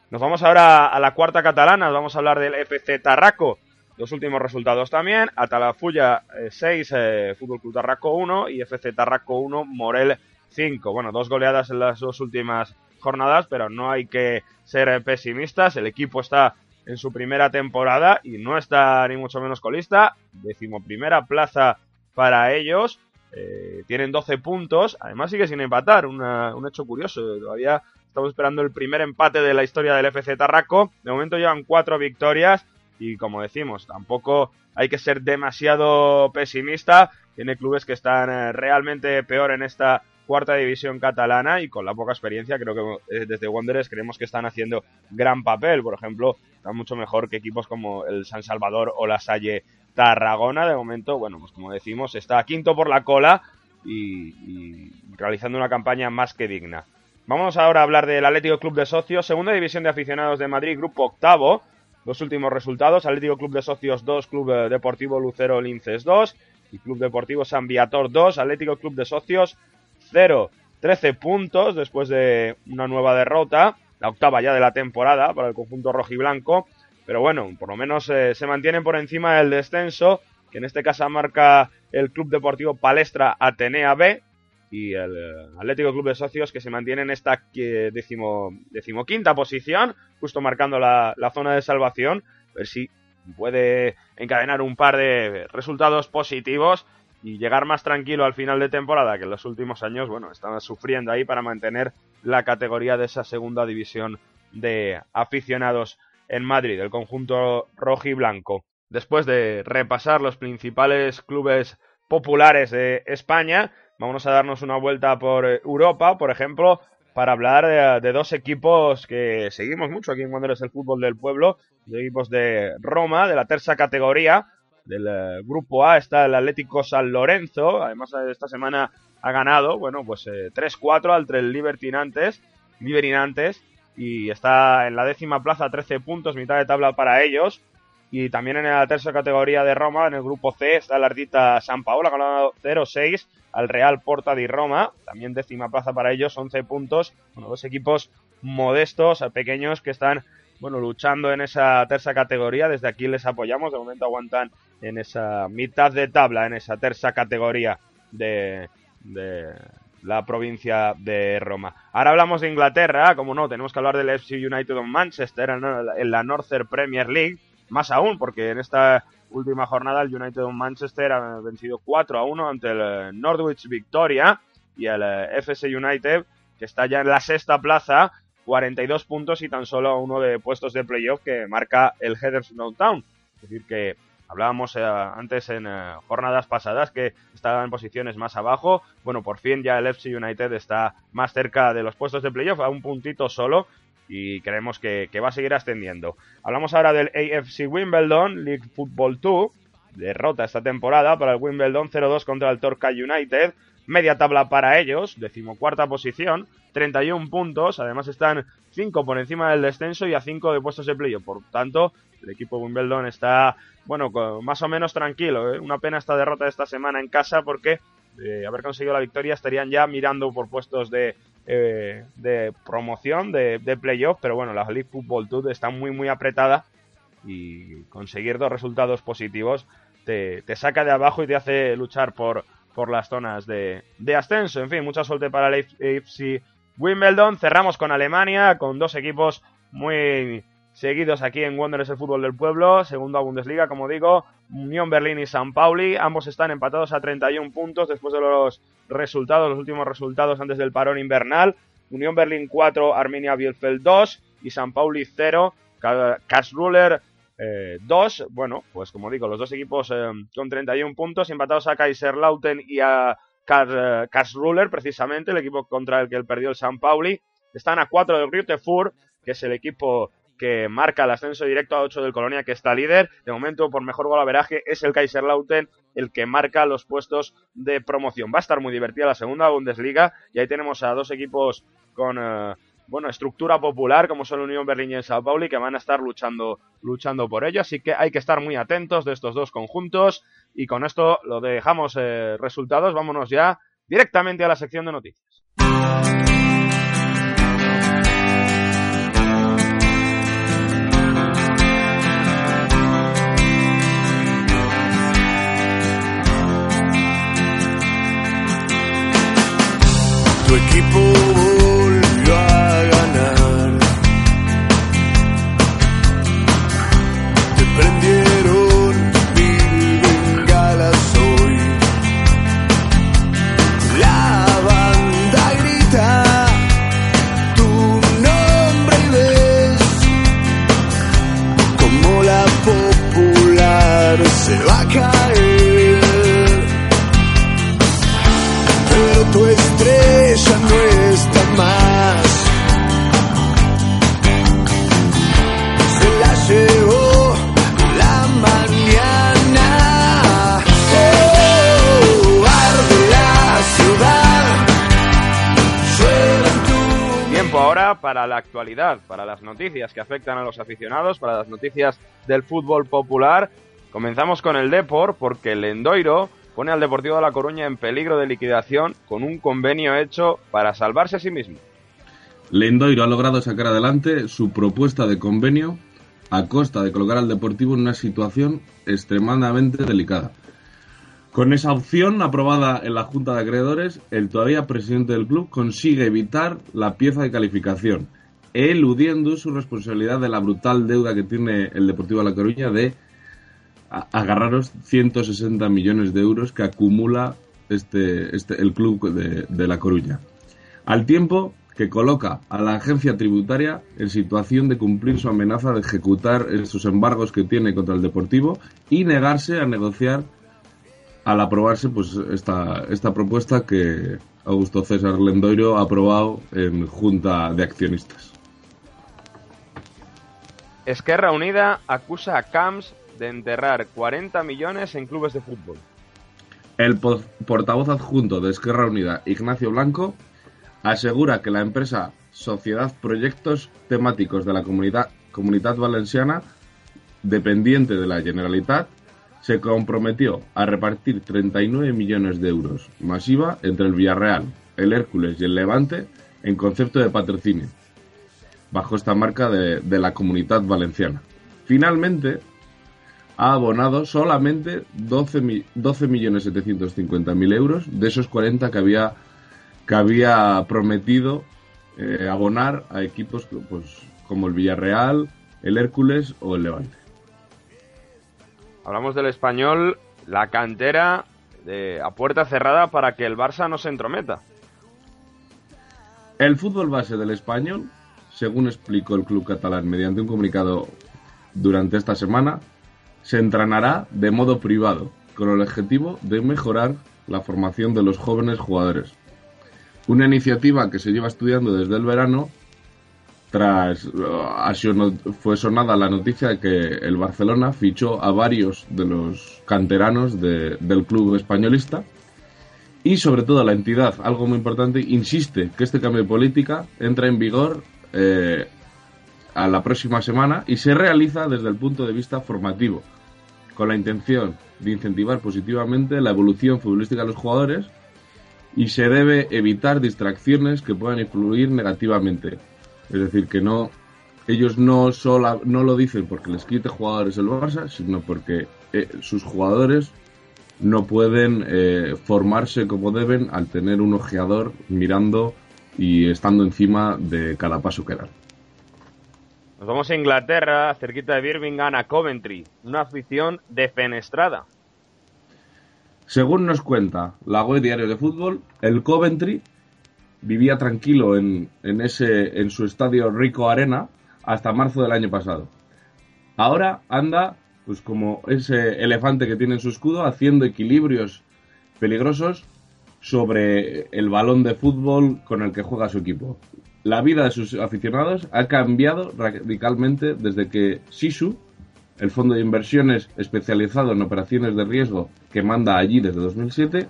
Nos vamos ahora a la cuarta catalana, vamos a hablar del FC Tarraco. Los últimos resultados también, Atalafulla 6, eh, eh, Fútbol Club Tarraco 1 y FC Tarraco 1, Morel 5. Bueno, dos goleadas en las dos últimas jornadas, pero no hay que ser pesimistas. El equipo está en su primera temporada y no está ni mucho menos colista. Decimoprimera plaza para ellos. Eh, tienen 12 puntos. Además sigue sin empatar. un hecho curioso. Todavía estamos esperando el primer empate de la historia del FC Tarraco. De momento llevan cuatro victorias. Y como decimos, tampoco hay que ser demasiado pesimista. Tiene clubes que están eh, realmente peor en esta cuarta división catalana y con la poca experiencia creo que eh, desde Wanderers creemos que están haciendo gran papel. Por ejemplo, están mucho mejor que equipos como el San Salvador o la Salle Tarragona. De momento, bueno, pues como decimos, está quinto por la cola y, realizando una campaña más que digna. Vamos ahora a hablar del Atlético Club de Socios, segunda división de aficionados de Madrid, grupo octavo. Los últimos resultados, Atlético Club de Socios 2, Club Deportivo Lucero Linces 2 y Club Deportivo San Viator 2, Atlético Club de Socios 0. 13 puntos después de una nueva derrota, la octava ya de la temporada para el conjunto rojiblanco. Pero bueno, por lo menos eh, se mantienen por encima del descenso, que en este caso marca el Club Deportivo Palestra Atenea B y el eh, Atlético Club de Socios que se mantiene en esta decimo, decimoquinta posición, justo marcando la, la zona de salvación. A ver si puede encadenar un par de resultados positivos y llegar más tranquilo al final de temporada, que en los últimos años, bueno, estaba sufriendo ahí para mantener la categoría de esa segunda división de aficionados en Madrid, el conjunto rojo y blanco. Después de repasar los principales clubes populares de España, vamos a darnos una vuelta por Europa, por ejemplo, para hablar de, dos equipos que seguimos mucho aquí en Wanderers el fútbol del pueblo, de equipos de Roma, de la tercera categoría, del eh, grupo A está el Atlético San Lorenzo, además eh, esta semana ha ganado, bueno, pues 3-4 entre el Libertinantes, y está en la décima plaza, 13 puntos, mitad de tabla para ellos. Y también en la tercera categoría de Roma, en el grupo C, está la Ardita San Paolo, ha ganado 0-6 al Real Porta di Roma. También décima plaza para ellos, 11 puntos. Bueno, dos equipos modestos, pequeños, que están bueno, luchando en esa tercera categoría. Desde aquí les apoyamos. De momento aguantan en esa mitad de tabla, en esa tercera categoría de, de la provincia de Roma. Ahora hablamos de Inglaterra, como no, tenemos que hablar del FC United of Manchester en la Northern Premier League, más aún porque en esta última jornada el United Manchester ha vencido 4 a 1 ante el eh, Norwich Victoria y el eh, FC United que está ya en la sexta plaza 42 puntos y tan solo uno de puestos de playoff que marca el Huddersfield Town. Es decir, que hablábamos eh, antes en eh, jornadas pasadas que estaba en posiciones más abajo. Bueno, por fin ya el FC United está más cerca de los puestos de playoff, a un puntito solo. Y creemos que, va a seguir ascendiendo. Hablamos ahora del AFC Wimbledon, League Football 2. Derrota esta temporada para el Wimbledon 0-2 contra el Torca United media tabla para ellos, decimocuarta posición, 31 puntos, además están 5 por encima del descenso y a 5 de puestos de playoff, por tanto, el equipo Wimbledon está, bueno, más o menos tranquilo, ¿eh? una pena esta derrota de esta semana en casa porque de haber conseguido la victoria estarían ya mirando por puestos de, eh, de promoción, de, de playoff, pero bueno, la League Football Tour está muy muy apretada y conseguir dos resultados positivos te, te saca de abajo y te hace luchar por, por las zonas de, de ascenso. En fin, mucha suerte para el AFC Wimbledon. Cerramos con Alemania, con dos equipos muy seguidos aquí en Wanderers el fútbol del pueblo, segunda Bundesliga, como digo, Unión Berlín y San Pauli, ambos están empatados a 31 puntos después de los resultados, los últimos resultados antes del parón invernal, Unión Berlín 4, Arminia Bielefeld 2 y San Pauli 0, Karlsruher 2, eh, bueno, pues como digo, los dos equipos eh, con 31 puntos, empatados a Kaiserlauten y a Karlsruher, precisamente, el equipo contra el que perdió el San Pauli. Están a 4 del Grütefurt, que es el equipo que marca el ascenso directo a 8 del Colonia, que está líder. De momento, por mejor golaveraje, es el Kaiserlauten el que marca los puestos de promoción. Va a estar muy divertida la segunda Bundesliga y ahí tenemos a dos equipos con... Eh, bueno, estructura popular como son Unión Berlín y el Sao Paulo que van a estar luchando, luchando por ello. Así que hay que estar muy atentos de estos dos conjuntos. Y con esto lo dejamos eh, resultados. Vámonos ya directamente a la sección de noticias. people para la actualidad, para las noticias que afectan a los aficionados, para las noticias del fútbol popular. Comenzamos con el Depor porque el pone al Deportivo de La Coruña en peligro de liquidación con un convenio hecho para salvarse a sí mismo. Lendoiro ha logrado sacar adelante su propuesta de convenio a costa de colocar al Deportivo en una situación extremadamente delicada. Con esa opción aprobada en la Junta de Acreedores, el todavía presidente del club consigue evitar la pieza de calificación, eludiendo su responsabilidad de la brutal deuda que tiene el Deportivo de La Coruña de agarraros 160 millones de euros que acumula este, este el club de, de La Coruña. Al tiempo que coloca a la agencia tributaria en situación de cumplir su amenaza de ejecutar esos embargos que tiene contra el Deportivo y negarse a negociar al aprobarse pues esta, esta propuesta que Augusto César Lendoiro ha aprobado en Junta de Accionistas. Esquerra Unida acusa a Camps de enterrar 40 millones en clubes de fútbol. El portavoz adjunto de Esquerra Unida, Ignacio Blanco, asegura que la empresa Sociedad Proyectos Temáticos de la Comunidad, Comunidad Valenciana dependiente de la Generalitat, se comprometió a repartir 39 millones de euros masiva entre el Villarreal, el Hércules y el Levante en concepto de patrocinio, bajo esta marca de, la comunidad valenciana. Finalmente, ha abonado solamente 12 mi- 12.750.000 euros de esos 40 que había, que había prometido eh, abonar a equipos pues, como el Villarreal, el Hércules o el Levante. Hablamos del español, la cantera de, a puerta cerrada para que el Barça no se entrometa. El fútbol base del español, según explicó el club catalán mediante un comunicado durante esta semana, se entrenará de modo privado, con el objetivo de mejorar la formación de los jóvenes jugadores. Una iniciativa que se lleva estudiando desde el verano, tras uh, fue sonada la noticia de que el Barcelona fichó a varios de los canteranos de- del club españolista y sobre todo la entidad, algo muy importante, insiste que este cambio de política entra en vigor eh, a la próxima semana y se realiza desde el punto de vista formativo, con la intención de incentivar positivamente la evolución futbolística de los jugadores y se debe evitar distracciones que puedan influir negativamente. Es decir, que no ellos no sola, no lo dicen porque les quite jugadores el Barça, sino porque eh, sus jugadores no pueden eh, formarse como deben al tener un ojeador mirando y estando encima de cada paso que dan. Nos vamos a Inglaterra, cerquita de Birmingham, a Coventry, una afición defenestrada. Según nos cuenta la web diario de fútbol, el Coventry vivía tranquilo en, en, ese, en su estadio Rico Arena hasta marzo del año pasado. Ahora anda, pues como ese elefante que tiene en su escudo, haciendo equilibrios peligrosos sobre el balón de fútbol con el que juega su equipo. La vida de sus aficionados ha cambiado radicalmente desde que Sisu, el fondo de inversiones especializado en operaciones de riesgo que manda allí desde 2007,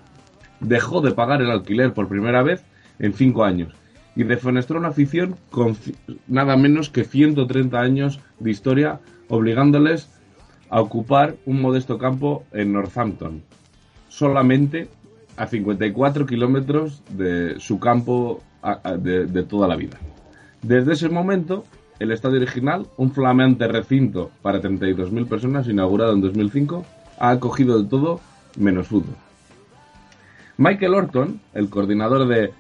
dejó de pagar el alquiler por primera vez en cinco años y defenestró una afición con nada menos que 130 años de historia, obligándoles a ocupar un modesto campo en Northampton, solamente a 54 kilómetros de su campo de toda la vida. Desde ese momento, el estadio original, un flamante recinto para 32.000 personas, inaugurado en 2005, ha acogido de todo menos fútbol. Michael Orton, el coordinador de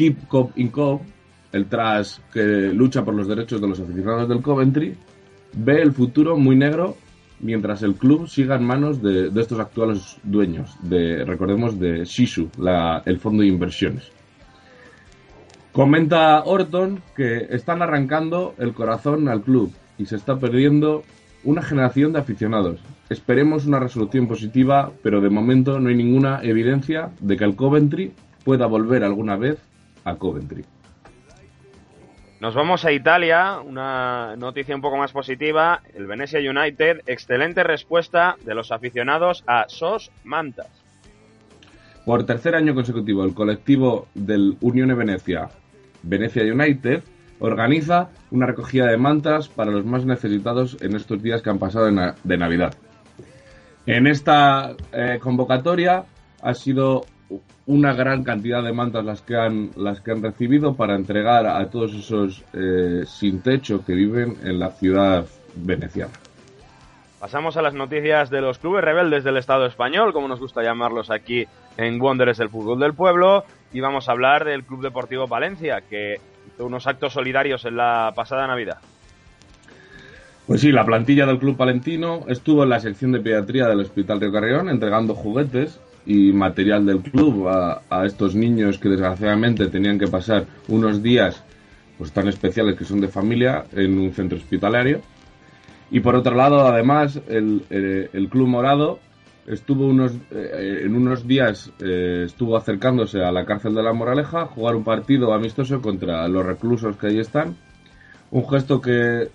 Keep Cop in Cop, el tras que lucha por los derechos de los aficionados del Coventry, ve el futuro muy negro mientras el club siga en manos de, estos actuales dueños, de recordemos de Shisu, la- el fondo de inversiones. Comenta Orton que están arrancando el corazón al club y se está perdiendo una generación de aficionados. Esperemos una resolución positiva, pero de momento no hay ninguna evidencia de que el Coventry pueda volver alguna vez a Coventry. Nos vamos a Italia, una noticia un poco más positiva. El Venezia United, excelente respuesta de los aficionados a SOS Mantas. Por tercer año consecutivo, el colectivo del Unione Venecia, Venecia United, organiza una recogida de mantas para los más necesitados en estos días que han pasado de, na- de Navidad. En esta eh, convocatoria ha sido una gran cantidad de mantas las que han, las que han recibido para entregar a todos esos eh, sin techo que viven en la ciudad veneciana. Pasamos a las noticias de los clubes rebeldes del Estado español, como nos gusta llamarlos aquí en Wanderers del Fútbol del Pueblo, y vamos a hablar del Club Deportivo Valencia, que hizo unos actos solidarios en la pasada Navidad. Pues sí, la plantilla del Club Palentino estuvo en la sección de pediatría del Hospital Río Carrión entregando juguetes y material del club a, estos niños que desgraciadamente tenían que pasar unos días pues tan especiales que son de familia en un centro hospitalario. Y por otro lado, además, el, eh, el Club Morado estuvo unos, eh, en unos días eh, estuvo acercándose a la cárcel de la Moraleja jugar un partido amistoso contra los reclusos que ahí están. Un gesto que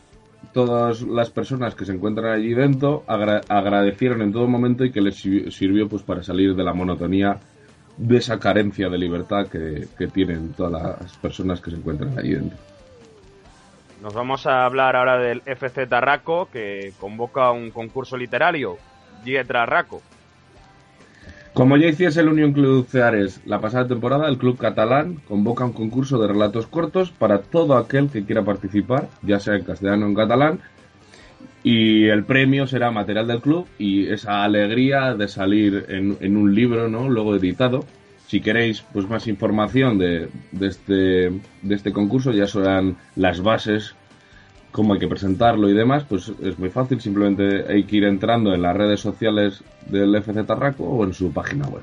todas las personas que se encuentran allí dentro agra- agradecieron en todo momento y que les sir- sirvió pues para salir de la monotonía de esa carencia de libertad que, que tienen todas las personas que se encuentran allí dentro. Nos vamos a hablar ahora del FC Tarraco, que convoca un concurso literario, Dietra Raco. Como ya hiciese el Unión Club Ceares la pasada temporada, el club catalán convoca un concurso de relatos cortos para todo aquel que quiera participar, ya sea en castellano o en catalán, y el premio será material del club y esa alegría de salir en, un libro, ¿no? Luego editado. Si queréis pues más información de, de este, de este concurso, ya serán las bases, cómo hay que presentarlo y demás, pues es muy fácil, simplemente hay que ir entrando en las redes sociales del FC Tarraco o en su página web.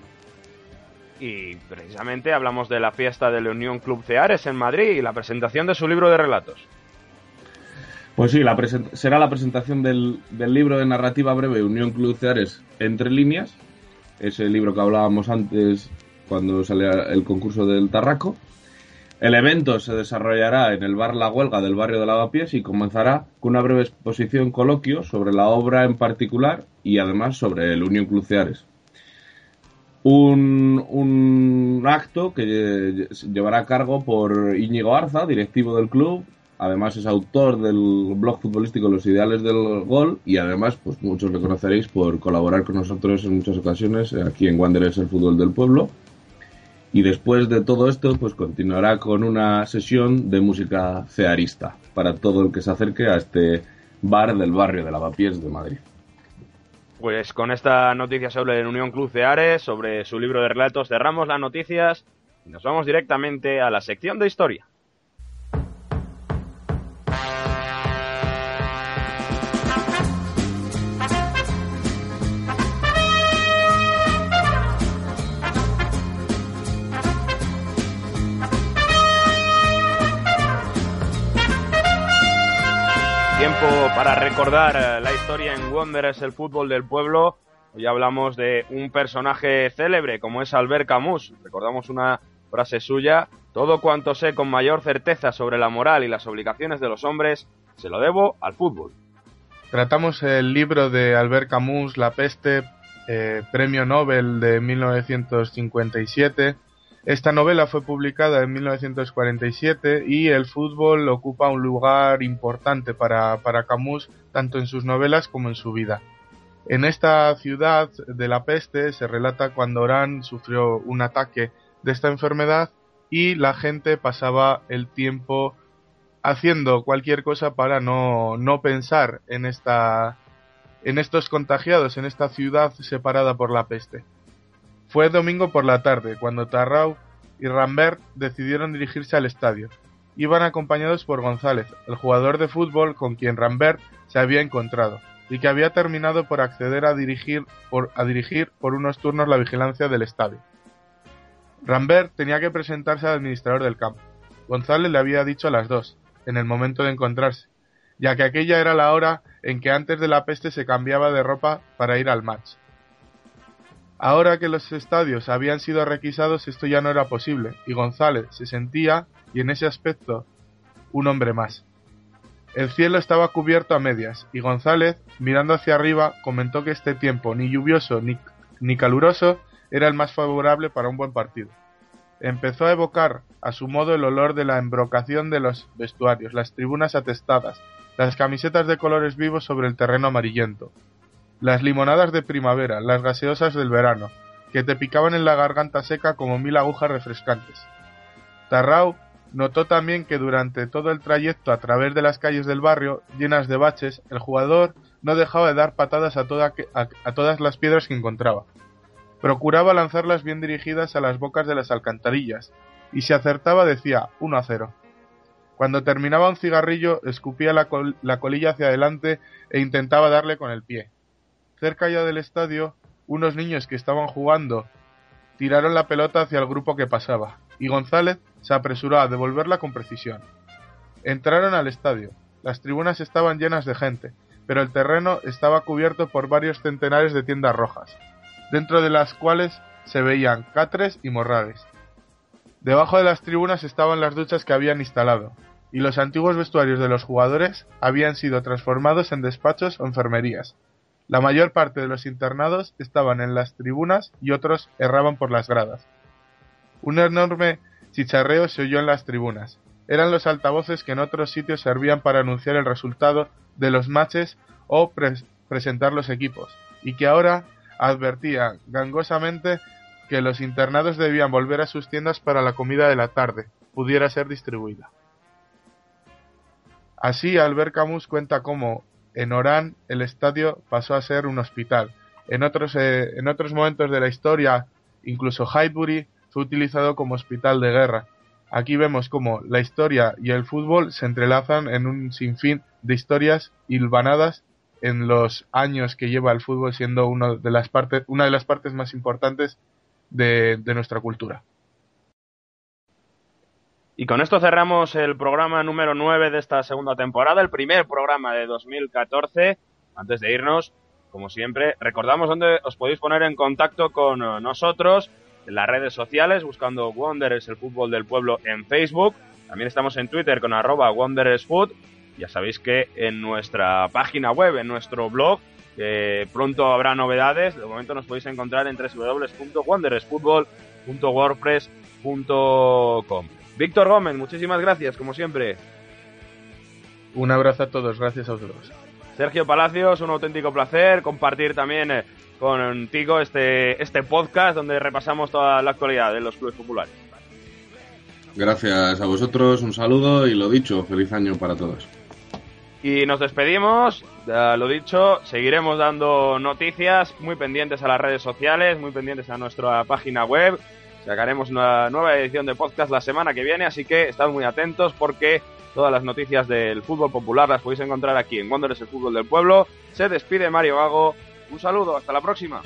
Y precisamente hablamos de la fiesta del Unión Club Ceares en Madrid y la presentación de su libro de relatos. Pues sí, la será la presentación del, del libro de narrativa breve Unión Club Ceares Entre Líneas, ese libro que hablábamos antes cuando salía el concurso del Tarraco. El evento se desarrollará en el bar La Huelga del barrio de Lavapiés y comenzará con una breve exposición coloquio sobre la obra en particular y además sobre el Unión Club Ceares. Un, acto que lle- llevará a cargo por Íñigo Arza, directivo del club, además es autor del blog futbolístico Los Ideales del Gol y además pues muchos le conoceréis por colaborar con nosotros en muchas ocasiones aquí en Wanderers el fútbol del pueblo y después de todo esto pues continuará con una sesión de música cearista para todo el que se acerque a este bar del barrio de Lavapiés de Madrid. Pues con esta noticia sobre el Unión Club Ceares, sobre su libro de relatos, cerramos las noticias y nos vamos directamente a la sección de historia. Para recordar eh, la historia en Wanderers, el fútbol del pueblo. Hoy hablamos de un personaje célebre como es Albert Camus. Recordamos una frase suya. Todo cuanto sé con mayor certeza sobre la moral y las obligaciones de los hombres, se lo debo al fútbol. Tratamos el libro de Albert Camus, La peste, eh, premio Nobel de 1957. Esta novela fue publicada en 1947 y el fútbol ocupa un lugar importante para, para Camus, tanto en sus novelas como en su vida. En esta ciudad de la peste se relata cuando Orán sufrió un ataque de esta enfermedad y la gente pasaba el tiempo haciendo cualquier cosa para no, no pensar en esta en estos contagiados en esta ciudad separada por la peste. Fue domingo por la tarde cuando Tarrau y Rambert decidieron dirigirse al estadio. Iban acompañados por González, el jugador de fútbol con quien Rambert se había encontrado y que había terminado por acceder a dirigir por, a dirigir por unos turnos la vigilancia del estadio. Rambert tenía que presentarse al administrador del campo. González le había dicho a las dos, en el momento de encontrarse, ya que aquella era la hora en que antes de la peste se cambiaba de ropa para ir al match. Ahora que los estadios habían sido requisados esto ya no era posible, y González se sentía, y en ese aspecto, un hombre más. El cielo estaba cubierto a medias, y González, mirando hacia arriba, comentó que este tiempo, ni lluvioso ni, ni caluroso, era el más favorable para un buen partido. Empezó a evocar a su modo el olor de la embrocación de los vestuarios, las tribunas atestadas, las camisetas de colores vivos sobre el terreno amarillento, las limonadas de primavera, las gaseosas del verano, que te picaban en la garganta seca como mil agujas refrescantes. Tarrau notó también que durante todo el trayecto a través de las calles del barrio, llenas de baches, el jugador no dejaba de dar patadas a, todas las piedras que encontraba. Procuraba lanzarlas bien dirigidas a las bocas de las alcantarillas, y si acertaba decía 1 a 0. Cuando terminaba un cigarrillo, escupía la, la colilla hacia adelante e intentaba darle con el pie. Cerca ya del estadio, unos niños que estaban jugando tiraron la pelota hacia el grupo que pasaba, y González se apresuró a devolverla con precisión. Entraron al estadio. Las tribunas estaban llenas de gente, pero el terreno estaba cubierto por varios centenares de tiendas rojas, dentro de las cuales se veían catres y morrales. Debajo de las tribunas estaban las duchas que habían instalado, y los antiguos vestuarios de los jugadores habían sido transformados en despachos o enfermerías. La mayor parte de los internados estaban en las tribunas y otros erraban por las gradas. Un enorme chicharreo se oyó en las tribunas, eran los altavoces que en otros sitios servían para anunciar el resultado de los matches o presentar los equipos, y que ahora advertía gangosamente que los internados debían volver a sus tiendas para la comida de la tarde, pudiera ser distribuida. Así, Albert Camus cuenta cómo en Orán el estadio pasó a ser un hospital. En otros, eh, en otros momentos de la historia, incluso Highbury fue utilizado como hospital de guerra. Aquí vemos cómo la historia y el fútbol se entrelazan en un sinfín de historias hilvanadas en los años que lleva el fútbol siendo uno de las partes, una de las partes más importantes de nuestra cultura. Y con esto cerramos el programa número 9 de esta segunda temporada, el primer programa de 2014. Antes de irnos, como siempre, recordamos dónde os podéis poner en contacto con nosotros en las redes sociales, buscando Wanderers, el fútbol del pueblo en Facebook. También estamos en Twitter con arroba WanderersFood. Ya sabéis que en nuestra página web, en nuestro blog, pronto habrá novedades. De momento nos podéis encontrar en www.wanderersfootball.wordpress.com. Víctor Gómez, muchísimas gracias, como siempre. Un abrazo a todos, gracias a vosotros. Sergio Palacios, un auténtico placer compartir también eh, contigo este, este podcast donde repasamos toda la actualidad de los clubes populares. Gracias a vosotros, un saludo y lo dicho, feliz año para todos. Y nos despedimos, ya lo dicho, seguiremos dando noticias muy pendientes a las redes sociales, muy pendientes a nuestra página web Sacaremos una nueva edición de podcast la semana que viene, así que estad muy atentos porque todas las noticias del fútbol popular las podéis encontrar aquí en Wanderers el Fútbol del Pueblo. Se despide Mario Gago. Un saludo, hasta la próxima.